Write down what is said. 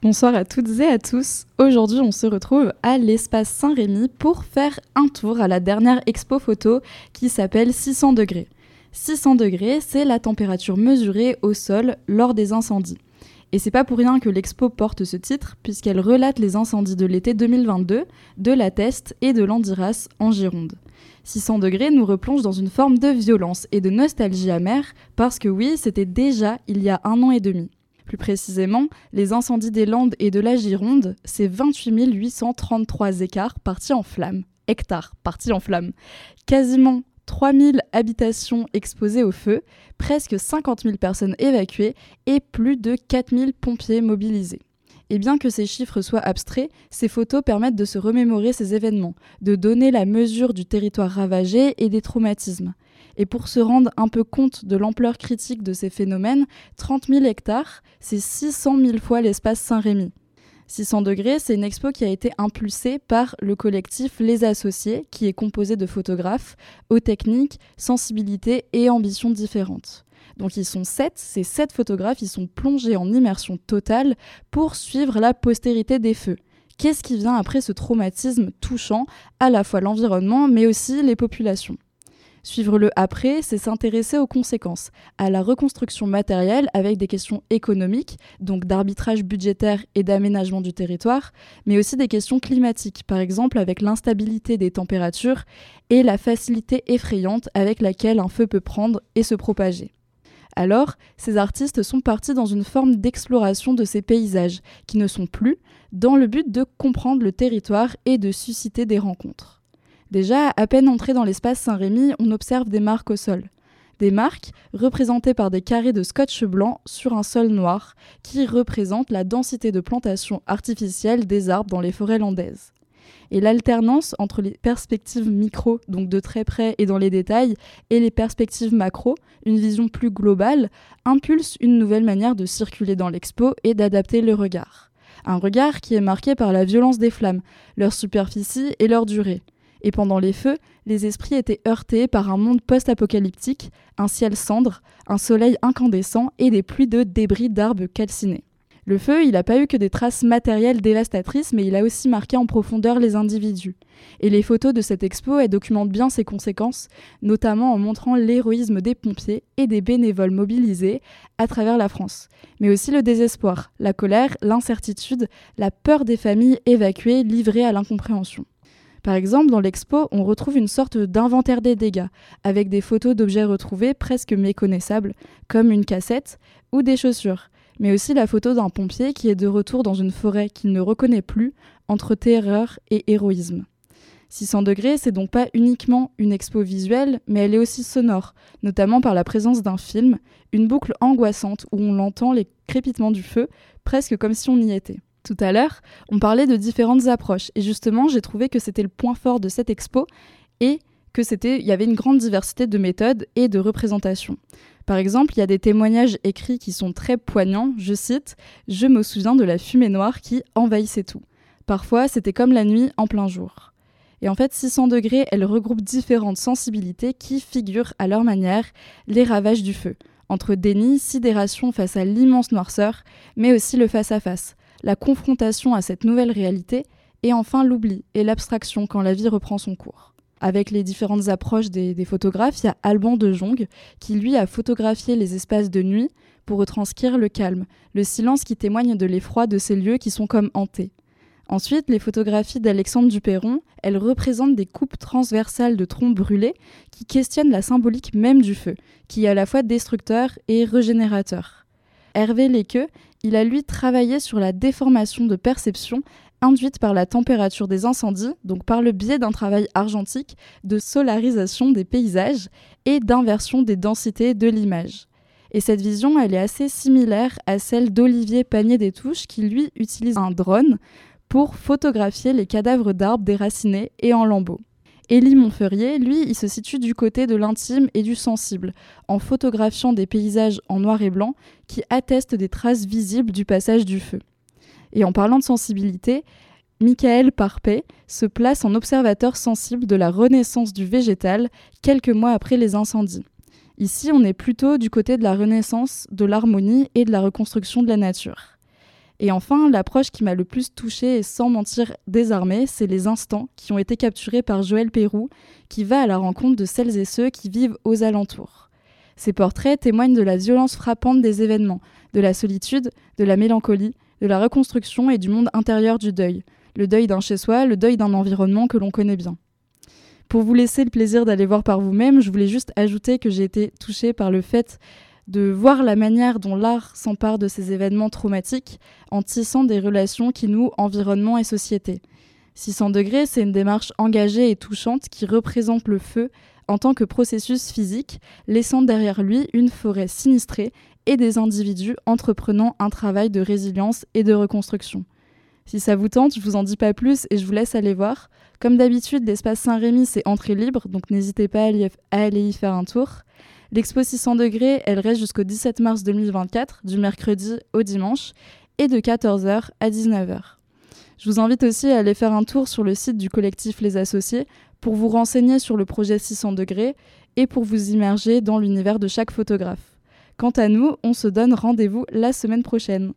Bonsoir à toutes et à tous. Aujourd'hui, on se retrouve à l'espace Saint-Rémy pour faire un tour à la dernière expo photo qui s'appelle 600 degrés. 600 degrés, c'est la température mesurée au sol lors des incendies. Et c'est pas pour rien que l'expo porte ce titre, puisqu'elle relate les incendies de l'été 2022, de la Teste et de l'Andiras en Gironde. 600 degrés nous replonge dans une forme de violence et de nostalgie amère, parce que oui, c'était déjà il y a un an et demi. Plus précisément, les incendies des Landes et de la Gironde, c'est 28 833 écarts partis en flammes. Hectares partis en flammes. Quasiment 3000 habitations exposées au feu, presque 50 000 personnes évacuées et plus de 4000 pompiers mobilisés. Et bien que ces chiffres soient abstraits, ces photos permettent de se remémorer ces événements, de donner la mesure du territoire ravagé et des traumatismes. Et pour se rendre un peu compte de l'ampleur critique de ces phénomènes, 30 000 hectares, c'est 600 000 fois l'espace Saint-Rémy. 600 degrés, c'est une expo qui a été impulsée par le collectif Les Associés, qui est composé de photographes aux techniques, sensibilités et ambitions différentes. Donc ils sont sept, ces sept photographes, ils sont plongés en immersion totale pour suivre la postérité des feux. Qu'est-ce qui vient après ce traumatisme touchant à la fois l'environnement mais aussi les populations? Suivre le après, c'est s'intéresser aux conséquences, à la reconstruction matérielle avec des questions économiques, donc d'arbitrage budgétaire et d'aménagement du territoire, mais aussi des questions climatiques, par exemple avec l'instabilité des températures et la facilité effrayante avec laquelle un feu peut prendre et se propager. Alors, ces artistes sont partis dans une forme d'exploration de ces paysages, qui ne sont plus, dans le but de comprendre le territoire et de susciter des rencontres. Déjà, à peine entré dans l'espace Saint-Rémy, on observe des marques au sol. Des marques représentées par des carrés de scotch blanc sur un sol noir, qui représentent la densité de plantation artificielle des arbres dans les forêts landaises. Et l'alternance entre les perspectives micro, donc de très près et dans les détails, et les perspectives macro, une vision plus globale, impulse une nouvelle manière de circuler dans l'expo et d'adapter le regard. Un regard qui est marqué par la violence des flammes, leur superficie et leur durée. Et pendant les feux, les esprits étaient heurtés par un monde post-apocalyptique, un ciel cendre, un soleil incandescent et des pluies de débris d'arbres calcinés. Le feu, il n'a pas eu que des traces matérielles dévastatrices, mais il a aussi marqué en profondeur les individus. Et les photos de cette expo, elles documentent bien ses conséquences, notamment en montrant l'héroïsme des pompiers et des bénévoles mobilisés à travers la France, mais aussi le désespoir, la colère, l'incertitude, la peur des familles évacuées livrées à l'incompréhension. Par exemple, dans l'expo, on retrouve une sorte d'inventaire des dégâts, avec des photos d'objets retrouvés presque méconnaissables, comme une cassette ou des chaussures, mais aussi la photo d'un pompier qui est de retour dans une forêt qu'il ne reconnaît plus, entre terreur et héroïsme. 600 degrés, c'est donc pas uniquement une expo visuelle, mais elle est aussi sonore, notamment par la présence d'un film, une boucle angoissante où on entend les crépitements du feu, presque comme si on y était. Tout à l'heure, on parlait de différentes approches et justement, j'ai trouvé que c'était le point fort de cette expo et que c'était il y avait une grande diversité de méthodes et de représentations. Par exemple, il y a des témoignages écrits qui sont très poignants, je cite "Je me souviens de la fumée noire qui envahissait tout. Parfois, c'était comme la nuit en plein jour." Et en fait, 600 degrés, elle regroupe différentes sensibilités qui figurent à leur manière les ravages du feu, entre déni, sidération face à l'immense noirceur, mais aussi le face-à-face, la confrontation à cette nouvelle réalité, et enfin l'oubli et l'abstraction quand la vie reprend son cours. Avec les différentes approches des, photographes, il y a Alban de Jong qui lui a photographié les espaces de nuit pour retranscrire le calme, le silence qui témoigne de l'effroi de ces lieux qui sont comme hantés. Ensuite, les photographies d'Alexandre Duperron, elles représentent des coupes transversales de troncs brûlés qui questionnent la symbolique même du feu, qui est à la fois destructeur et régénérateur. Hervé Lequeux, il a lui travaillé sur la déformation de perception induite par la température des incendies, donc par le biais d'un travail argentique de solarisation des paysages et d'inversion des densités de l'image. Et cette vision, elle est assez similaire à celle d'Olivier Panier des Touches qui lui utilise un drone pour photographier les cadavres d'arbres déracinés et en lambeaux. Élie Montferrier, lui, il se situe du côté de l'intime et du sensible, en photographiant des paysages en noir et blanc qui attestent des traces visibles du passage du feu. Et en parlant de sensibilité, Michael Parpet se place en observateur sensible de la renaissance du végétal quelques mois après les incendies. Ici, on est plutôt du côté de la renaissance, de l'harmonie et de la reconstruction de la nature. Et enfin, l'approche qui m'a le plus touchée et sans mentir désarmée, c'est les instants qui ont été capturés par Joël Pérou, qui va à la rencontre de celles et ceux qui vivent aux alentours. Ces portraits témoignent de la violence frappante des événements, de la solitude, de la mélancolie, de la reconstruction et du monde intérieur du deuil, le deuil d'un chez-soi, le deuil d'un environnement que l'on connaît bien. Pour vous laisser le plaisir d'aller voir par vous-même, je voulais juste ajouter que j'ai été touchée par le fait de voir la manière dont l'art s'empare de ces événements traumatiques en tissant des relations qui nouent environnement et société. 600 degrés, c'est une démarche engagée et touchante qui représente le feu en tant que processus physique, laissant derrière lui une forêt sinistrée et des individus entreprenant un travail de résilience et de reconstruction. Si ça vous tente, je vous en dis pas plus et je vous laisse aller voir. Comme d'habitude, l'espace Saint-Rémy, c'est entrée libre, donc n'hésitez pas à aller y faire un tour. L'expo 600 degrés, elle reste jusqu'au 17 mars 2024, du mercredi au dimanche, et de 14h à 19h. Je vous invite aussi à aller faire un tour sur le site du collectif Les Associés pour vous renseigner sur le projet 600 degrés et pour vous immerger dans l'univers de chaque photographe. Quant à nous, on se donne rendez-vous la semaine prochaine.